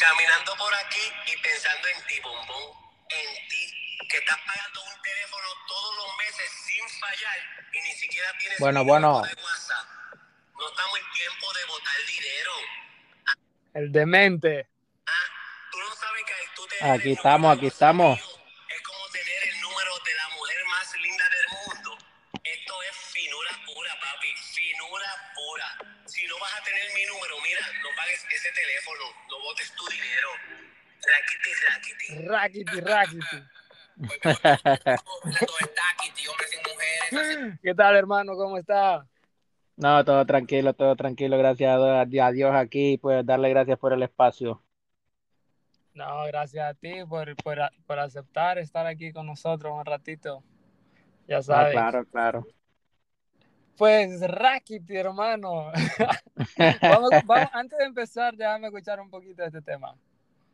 caminando por aquí y pensando en ti, bombón, en ti, que estás pagando un teléfono todos los meses sin fallar y ni siquiera tienes Bueno, bueno. de WhatsApp. No estamos en tiempo de botar dinero. El demente. Ah, tú no sabes que tú tener Aquí estamos, aquí estamos. No botes tu dinero. Raquiti, raquiti. Rackety, rackety. ¿Qué tal, hermano? ¿Cómo está? No, todo tranquilo, todo tranquilo, gracias a Dios, aquí, pues darle gracias por el espacio. No, gracias a ti por, por, por aceptar estar aquí con nosotros un ratito. Ya Ah, sabes. claro, claro. Pues Rackety, hermano. vamos, vamos- antes de empezar, déjame escuchar un poquito de este tema.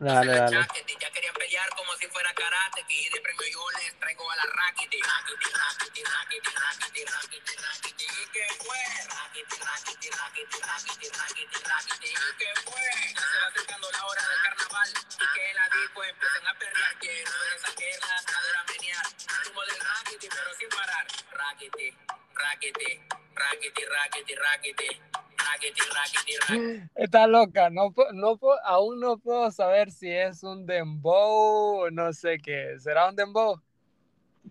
Dale, dale. Ya querían pelear como si fuera karate. Y de premio yo les traigo a la. Rackety, Rackety, Rackety, Rackety, Rackety, Rackety. ¿Y qué fue? Rackety, Rackety, Rackety, Rackety, Rackety. ¿Y qué fue? Ya se va acercando la hora del carnaval. Y que la disco empiecen a perrear. Quiero ver esa guerra, cadera menear. Ritmo del Rackety, pero sin parar. Rackety, Rackety. Rackety, Rackety, Rackety. Está loca, no, no, aún no puedo saber si es un dembow o no sé qué. ¿Será un dembow?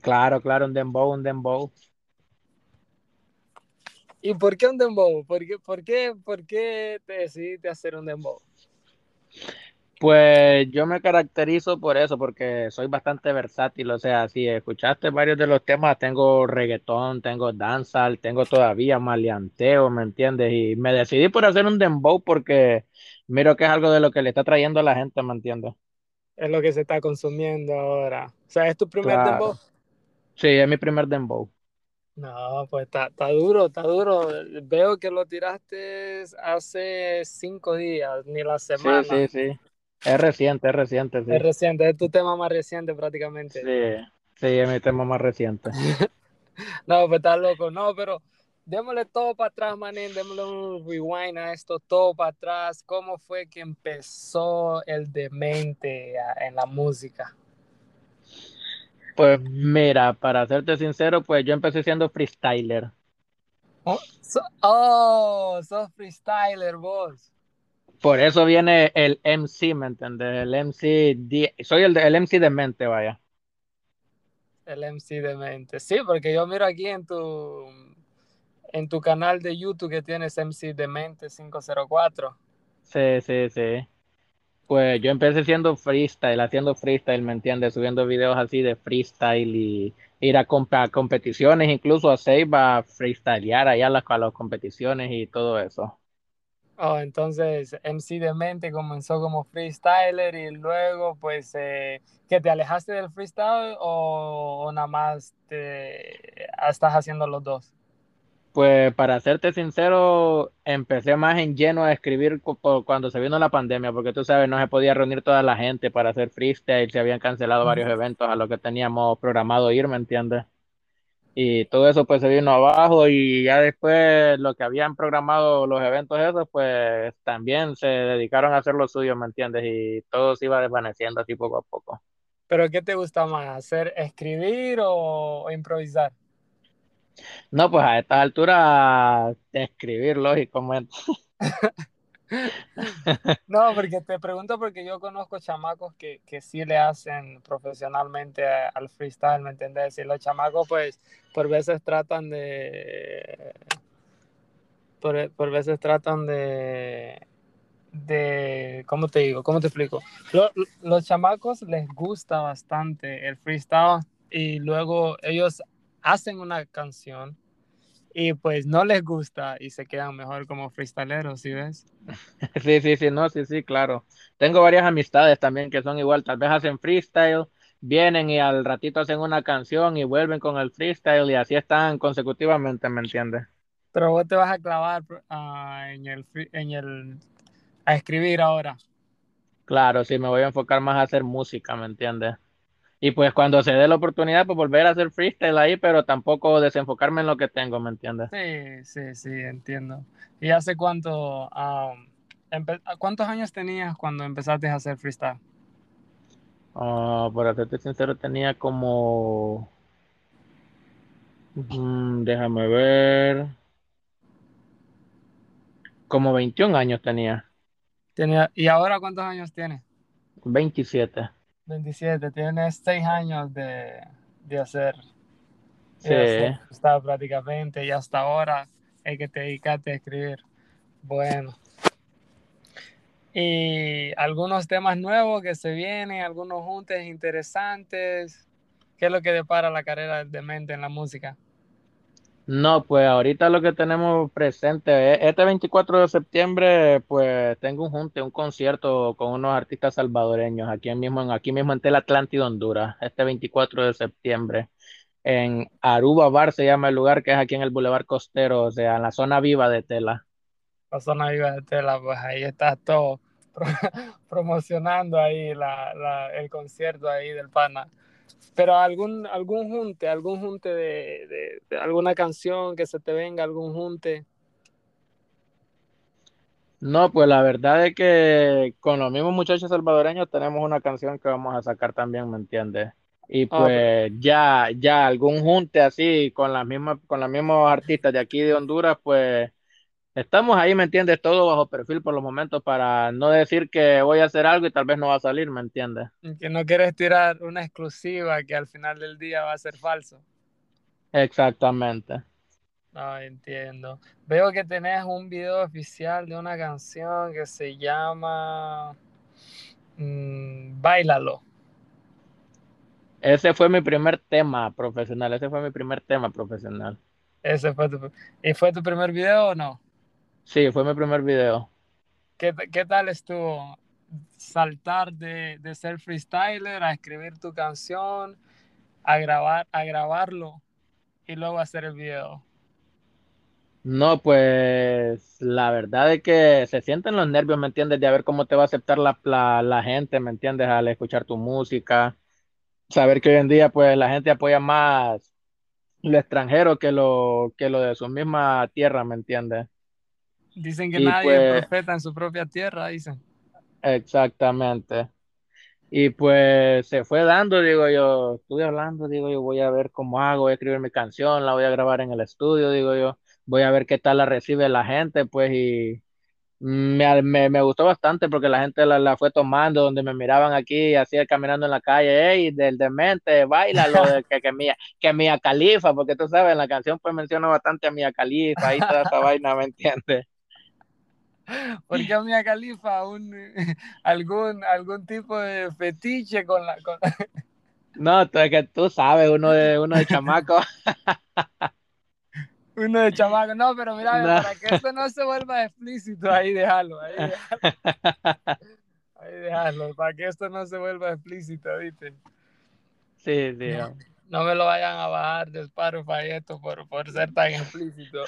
Claro, claro, un dembow, un dembow. ¿Y por qué un dembow? ¿Por qué, por qué, por qué te decidiste hacer un dembow? Pues yo me caracterizo por eso, porque soy bastante versátil, o sea, si escuchaste varios de los temas, tengo reggaetón, tengo dancehall, tengo todavía maleanteo, ¿me entiendes? Y me decidí por hacer un dembow porque miro que es algo de lo que le está trayendo a la gente, ¿me entiendes? Es lo que se está consumiendo ahora. O sea, ¿es tu primer Claro. dembow? Sí, es mi primer dembow. No, pues está, está duro, está duro. Veo que lo tiraste hace cinco días, ni la Sí, semana. sí, sí. Es reciente, es reciente, sí. Es reciente, es tu tema más reciente prácticamente. Sí, sí, es mi tema más reciente. No, pues está loco. No, pero démosle todo para atrás, manín. Démosle un rewind a esto, todo para atrás. ¿Cómo fue que empezó el demente en la música? Pues mira, para serte sincero, pues yo empecé siendo freestyler. Oh, so- oh, sos freestyler vos. Por eso viene el MC, ¿me entiendes? El MC, soy el, de- el MC de mente, vaya. El MC demente. Sí, porque yo miro aquí en tu en tu canal de YouTube que tienes MC demente 504. Sí, sí, sí. Pues yo empecé siendo freestyle, haciendo freestyle, ¿me entiendes? Subiendo videos así de freestyle y ir a, comp- a competiciones, incluso a Save a freestylear allá a las, a las competiciones y todo eso. Oh, entonces MC Demente comenzó como freestyler y luego pues eh, que te alejaste del freestyle o, o nada más te estás haciendo los dos. Pues para serte sincero, empecé más en lleno a escribir cuando se vino la pandemia, porque tú sabes, no se podía reunir toda la gente para hacer freestyle, se habían cancelado varios eventos a los que teníamos programado ir, ¿me entiendes? Y todo eso pues se vino abajo y ya después lo que habían programado los eventos esos, pues también se dedicaron a hacer lo suyo, ¿me entiendes? Y todo se iba desvaneciendo así poco a poco. Pero ¿qué te gusta más? ¿Hacer escribir o, o improvisar? No, pues a esta altura escribir, lógicamente. No, porque te pregunto porque yo conozco chamacos que, que sí le hacen profesionalmente al freestyle, ¿me entiendes? Y los chamacos pues por veces tratan de... Por, por veces tratan de... de ¿Cómo te digo? ¿Cómo te explico? Lo- los chamacos les gusta bastante el freestyle y luego ellos hacen una canción y pues no les gusta y se quedan mejor como freestyleros, ¿sí ves? Sí, sí, sí, no, sí, sí, claro. Tengo varias amistades también que son igual, tal vez hacen freestyle, vienen y al ratito hacen una canción y vuelven con el freestyle y así están consecutivamente, ¿me entiendes? Pero vos te vas a clavar en el, en el, a escribir ahora. Claro, sí, me voy a enfocar más a hacer música, ¿me entiendes? Y pues cuando se dé la oportunidad, pues volver a hacer freestyle ahí, pero tampoco desenfocarme en lo que tengo, ¿me entiendes? Sí, sí, sí, entiendo. ¿Y hace cuánto, ¿Cuántos años tenías cuando empezaste a hacer freestyle? Uh, para serte sincero, tenía como. Mm, déjame ver. Como 21 años tenía. tenía. ¿Y ahora cuántos años tienes? 27. 27, tienes 6 años de, de hacer. Sí. Está prácticamente y hasta ahora hay que te dedicaste a escribir. Bueno. Y algunos temas nuevos que se vienen, algunos juntes interesantes. ¿Qué es lo que depara la carrera de mente en la música? No, pues ahorita lo que tenemos presente, este 24 de septiembre, pues tengo un junte, un concierto con unos artistas salvadoreños aquí mismo, aquí mismo en Tel Atlántida, Honduras, este 24 de septiembre. En Aruba Bar se llama el lugar, que es aquí en el Boulevard Costero, o sea, en la zona viva de Tela. La zona viva de Tela, pues ahí está todo promocionando ahí el concierto ahí del pana. Pero algún, algún junte, algún junte de, alguna canción que se te venga, algún junte. No, pues la verdad es que con los mismos muchachos salvadoreños tenemos una canción que vamos a sacar también, ¿me entiendes? Y ah, pues ya, ya algún junte así con las mismas, con los mismos artistas de aquí de Honduras, pues estamos ahí, ¿me entiendes? Todo bajo perfil por los momentos para no decir que voy a hacer algo y tal vez no va a salir, ¿me entiendes? Que no quieres tirar una exclusiva que al final del día va a ser falso. Exactamente. No, entiendo. Veo que tenés un video oficial de una canción que se llama mm, Bailalo. Ese fue mi primer tema profesional, ese fue mi primer tema profesional. Ese fue tu, ¿Y fue tu primer video o no? Sí, fue mi primer video. ¿Qué, qué tal estuvo saltar de, de, ser freestyler a escribir tu canción, a, grabar, a grabarlo y luego hacer el video? No, pues la verdad es que se sienten los nervios, ¿me entiendes? De a ver cómo te va a aceptar la, la, la gente, ¿me entiendes? Al escuchar tu música. Saber que hoy en día, pues la gente apoya más lo extranjero que lo, que lo de su misma tierra, ¿me entiendes? Dicen que nadie es pues profeta en su propia tierra, dicen. Exactamente. Y pues se fue dando, digo yo, estuve hablando, digo yo, voy a ver cómo hago, voy a escribir mi canción, la voy a grabar en el estudio, digo yo, voy a ver qué tal la recibe la gente, pues, y me, me, gustó bastante porque la gente la, fue tomando, donde me miraban aquí, así caminando en la calle, hey, del demente, baila lo de que, que, Mía, que Mía Califa, porque tú sabes, en la canción pues menciona bastante a Mía Califa y toda esa vaina, ¿me entiendes? Porque a Mia Califa un, algún, algún tipo de fetiche con la... Con... No, es que tú sabes, uno de, uno de chamaco. uno de chamaco, no, pero mira, para que esto no se vuelva explícito, ahí déjalo, ahí déjalo. Ahí déjalo, para que esto no se vuelva explícito, ¿viste? Sí, sí. No, me lo vayan a bajar de Spotify esto por, por ser tan explícito.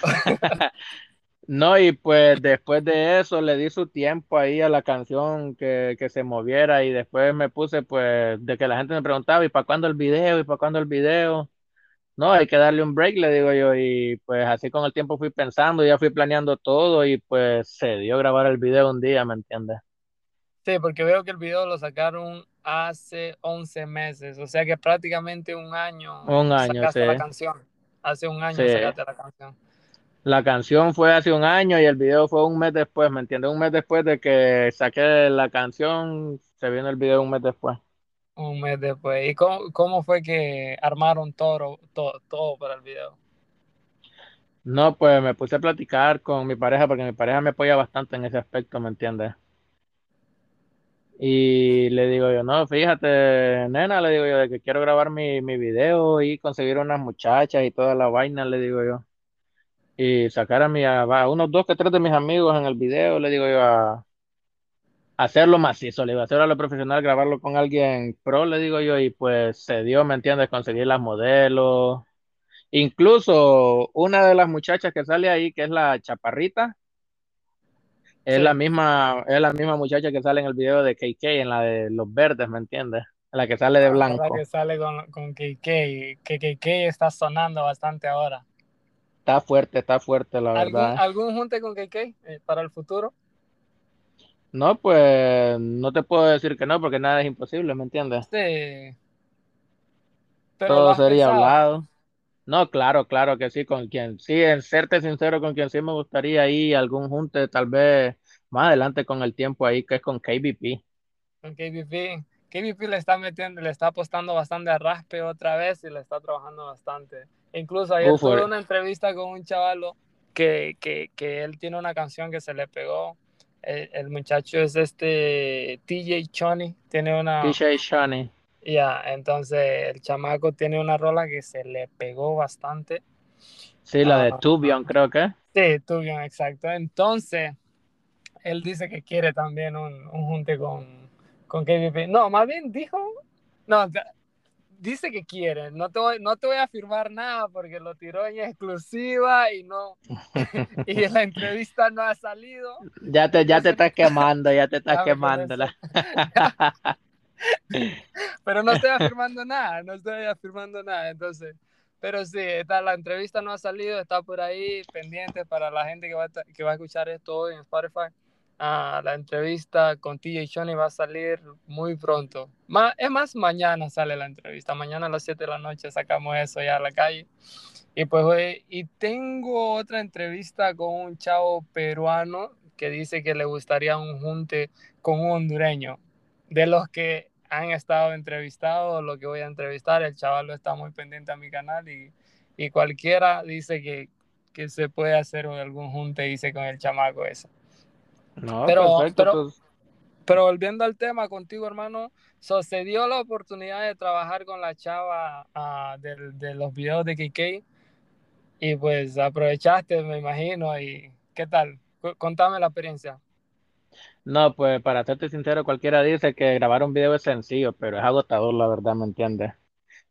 No, y pues después de eso le di su tiempo ahí a la canción que, que, se moviera y después me puse pues de que la gente me preguntaba, ¿y para cuándo el video? ¿Y para cuándo el video? No, hay que darle un break, le digo yo, y pues así con el tiempo fui pensando, ya fui planeando todo y pues se dio grabar el video un día, ¿me entiendes? Sí, porque veo que el video lo sacaron hace 11 meses, o sea que prácticamente un año. Un año, sacaste la canción. Hace un año sacaste la canción. La canción fue hace un año y el video fue un mes después, ¿me entiendes? Un mes después de que saqué la canción, se vino el video un mes después. Un mes después. ¿Y cómo, fue que armaron todo, todo, todo para el video? No, pues me puse a platicar con mi pareja porque mi pareja me apoya bastante en ese aspecto, ¿me entiendes? Y le digo yo, no, fíjate, nena, le digo yo, de que quiero grabar mi, mi video y conseguir unas muchachas y toda la vaina, le digo yo y sacar a, mi, a, unos dos que tres de mis amigos en el video, le digo yo a, hacerlo macizo, le digo, hacerlo a lo profesional, grabarlo con alguien pro, le digo yo, y pues se dio, ¿me entiendes? Conseguir las modelos. Incluso una de las muchachas que sale ahí, que es la chaparrita, es la misma, es la misma muchacha que sale en el video de KK, en la de los verdes, ¿me entiendes? La que sale de ah, blanco. La que sale con, con KK, que KK está sonando bastante ahora. Está fuerte, está fuerte, la verdad. ¿Algún, junte con KK eh, para el futuro? No, pues no te puedo decir que no, porque nada es imposible, ¿me entiendes? Sí. Pero Todo sería pensado. hablado. No, claro, claro que sí, con quien, sí, en serte sincero, con quien sí me gustaría ir algún junte, tal vez más adelante con el tiempo ahí, que es con KBP. Con KBP. KBP le está metiendo, le está apostando bastante a raspe otra vez y le está trabajando bastante. Incluso ayer tuve una entrevista con un chavalo que, que, que él tiene una canción que se le pegó. El, el muchacho es este TJ Choney, tiene una... DJ Shani. Ya, entonces el chamaco tiene una rola que se le pegó bastante. Sí, la de Ah, Tubion, creo que. Sí, tú bien, exacto. Entonces, él dice que quiere también un, un junte con, con KBP. No, más bien dijo, no, dice que quiere. No te voy, no te voy a afirmar nada porque lo tiró en exclusiva y no, y la entrevista no ha salido. Ya te, ya te estás quemando, ya te estás dame con quemando. eso. la- Pero no estoy afirmando nada, no estoy afirmando nada. Entonces, pero sí, está, la entrevista no ha salido, está por ahí pendiente para la gente que va a, que va a escuchar esto hoy en Spotify. La entrevista con TJ Shoney va a salir muy pronto. Es más, mañana sale la entrevista. Mañana a las 7 de la noche sacamos eso ya a la calle. Y pues, y tengo otra entrevista con un chavo peruano que dice que le gustaría un junte con un hondureño. De los que han estado entrevistados, lo que voy a entrevistar, el chaval está muy pendiente a mi canal y, y cualquiera dice que, que se puede hacer algún junte, dice con el chamaco ese. No, Pero, perfecto. pero, pues, pero volviendo al tema contigo, hermano, so, se dio la oportunidad de trabajar con la chava ah, del- de, los videos de KK y pues aprovechaste, me imagino. ¿Y qué tal? Contame la experiencia. no, pues para serte sincero, cualquiera dice que grabar un video es sencillo, pero es agotador, la verdad, ¿me entiendes?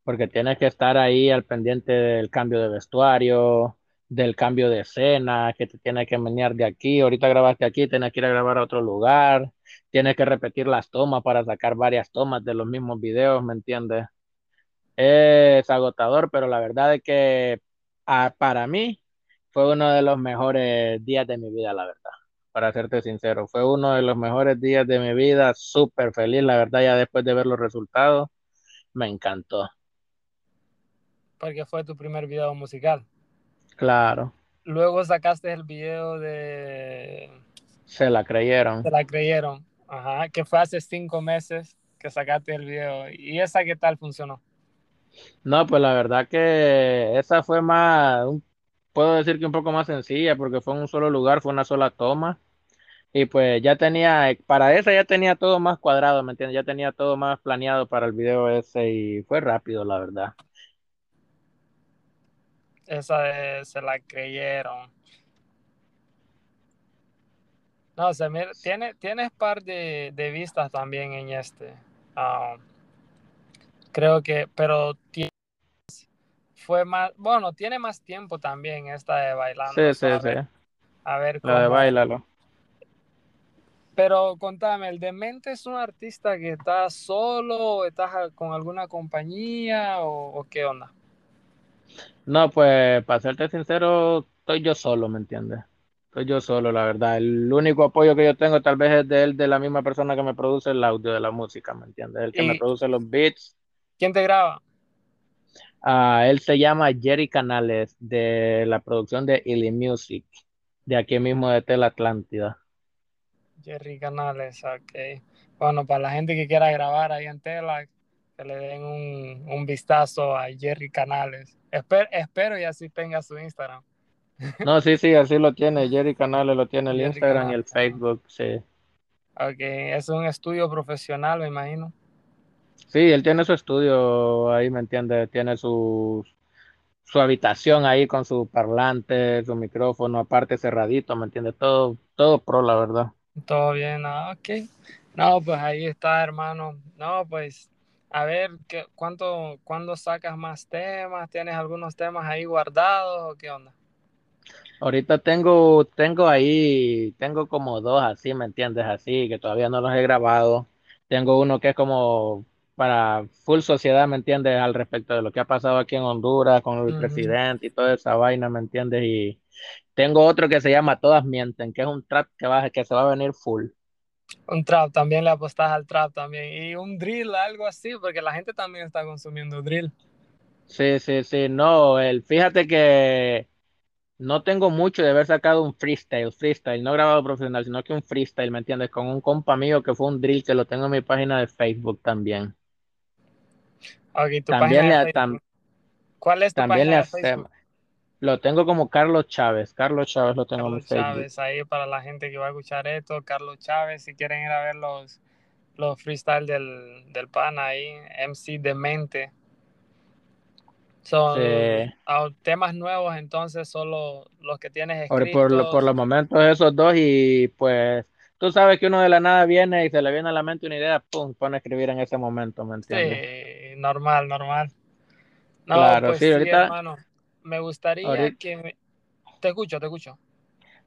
Porque tienes que estar ahí al pendiente del cambio de vestuario, del cambio de escena, que te tienes que menear de aquí, ahorita grabaste aquí, tienes que ir a grabar a otro lugar, tienes que repetir las tomas para sacar varias tomas de los mismos videos, ¿me entiendes? Es agotador, pero la verdad es que para mí fue uno de los mejores días de mi vida, la verdad. Para serte sincero, fue uno de los mejores días de mi vida, súper feliz, la verdad, ya después de ver los resultados, me encantó. Porque fue tu primer video musical. Claro, Luego sacaste el video de se la creyeron. Se la creyeron. Ajá, que fue hace cinco meses que sacaste el video. ¿Y esa qué tal funcionó? No, pues la verdad que esa fue más, puedo decir que un poco más sencilla, porque fue en un solo lugar, fue una sola toma. Y pues ya tenía, para esa ya tenía todo más cuadrado, ¿me entiendes? Ya tenía todo más planeado para el video ese y fue rápido, la verdad. Esa de- se la creyeron. No, se mira, tiene, tienes par de, de vistas también en este. Ah, creo que, pero tie- fue más, bueno, tiene más tiempo también esta de bailando. Sí, sí, a sí, ver, a ver la de cómo. Bailalo. Pero contame, ¿el Demente es un artista que está solo, estás con alguna compañía o, o qué onda? No, pues para serte sincero, estoy yo solo, ¿me entiendes? Estoy yo solo, la verdad. El único apoyo que yo tengo tal vez es de él, de la misma persona que me produce el audio de la música, ¿me entiendes? El que me ¿Y produce los beats. quién te graba? Ah, él se llama Jerry Canales, de la producción de Illy Music, de aquí mismo de Tel Atlántida. Jerry Canales, ok. Bueno, para la gente que quiera grabar ahí en Tela, que le den un, un vistazo a Jerry Canales. Esper- espero y así tenga su Instagram. No, sí, sí, así lo tiene. Jerry Canales lo tiene el Jerry Instagram y el. Facebook, sí. Ok, es un estudio profesional, me imagino. Sí, él tiene su estudio ahí, ¿me entiendes? Tiene su, su habitación ahí con su parlante, su micrófono, aparte cerradito, ¿me entiendes? Todo, todo pro, la verdad. Todo bien, ah, ok. No, pues ahí está, hermano. No, pues a ver, ¿qué, cuánto, ¿cuándo sacas más temas? ¿Tienes algunos temas ahí guardados o qué onda? Ahorita tengo, tengo ahí, tengo como dos así, ¿me entiendes? Así, que todavía no los he grabado. Tengo uno que es como para full sociedad, ¿me entiendes? Al respecto de lo que ha pasado aquí en Honduras con el presidente y toda esa vaina, ¿me entiendes? Y tengo otro que se llama Todas Mienten, que es un trap que va, que se va a venir full. Un trap, también le apostas al trap también. Y un drill, algo así, porque la gente también está consumiendo drill. Sí, sí, sí, no, el, fíjate que no tengo mucho de haber sacado un freestyle, freestyle, no grabado profesional, sino que un freestyle, ¿me entiendes? Con un compa mío que fue un drill que lo tengo en mi página de Facebook también. Tu También página de le, Facebook. tam- ¿Cuál es tu también le página de hacemos, Facebook? Lo tengo como Carlos Chávez, Carlos Chávez lo tengo en Carlos Facebook. Chávez, ahí para la gente que va a escuchar esto, Carlos Chávez, si quieren ir a ver los, los freestyle del, del pana ahí, MC Demente. Son Sí. temas nuevos, entonces solo los que tienes Ahora, por, por escritos. los momentos esos dos y pues tú sabes que uno de la nada viene y se le viene a la mente una idea, pum, pone a escribir en ese momento, ¿me entiendes? Sí, normal, normal. No, Claro, pues sí, sí, ahorita, hermano. Me gustaría ahorita, que me... Te escucho, te escucho.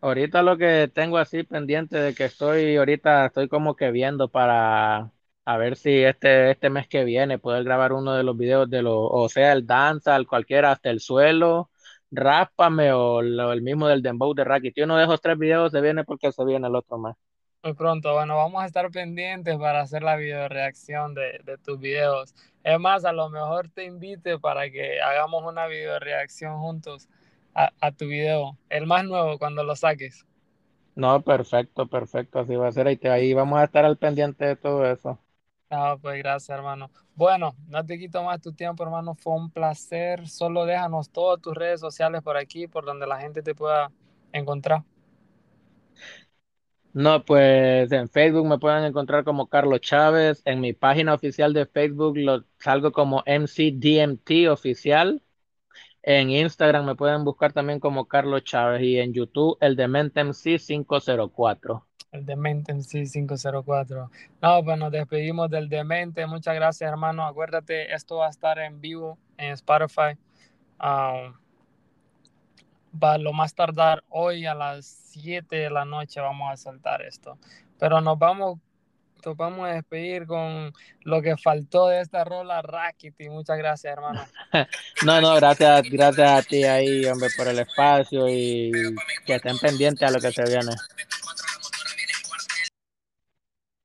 ahorita lo que tengo así pendiente de que estoy, ahorita estoy como que viendo para a ver si este, este mes que viene poder grabar uno de los videos de los, o sea, el danza, cualquiera, hasta el suelo, ráspame o lo- el mismo del Dembow de Rackety. Uno de esos tres videos se viene porque se viene el otro más. Muy pronto, bueno, vamos a estar pendientes para hacer la video reacción de, de tus videos. Es más, a lo mejor te invite para que hagamos una video reacción juntos a, a tu video, el más nuevo cuando lo saques. No, perfecto, perfecto, así va a ser. Ahí, te- ahí vamos a estar al pendiente de todo eso. Ah, pues gracias, hermano. Bueno, no te quito más tu tiempo, hermano. Fue un placer. Solo déjanos todas tus redes sociales por aquí, por donde la gente te pueda encontrar. No, pues en Facebook me pueden encontrar como Carlos Chávez. En mi página oficial de Facebook lo salgo como MCDMT oficial. En Instagram me pueden buscar también como Carlos Chávez y en YouTube el Demente MC 504. El Demente MC 504. No, pues nos despedimos del Demente. Muchas gracias, hermano. Acuérdate, esto va a estar en vivo en Spotify. Ah, va lo más tardar hoy a las 7 de la noche vamos a soltar esto. Pero nos vamos, nos vamos a despedir con lo que faltó de esta rola Rackety. Muchas gracias, hermano. No, no, gracias, gracias a ti ahí, hombre, por el espacio y que estén pendientes a lo que se viene.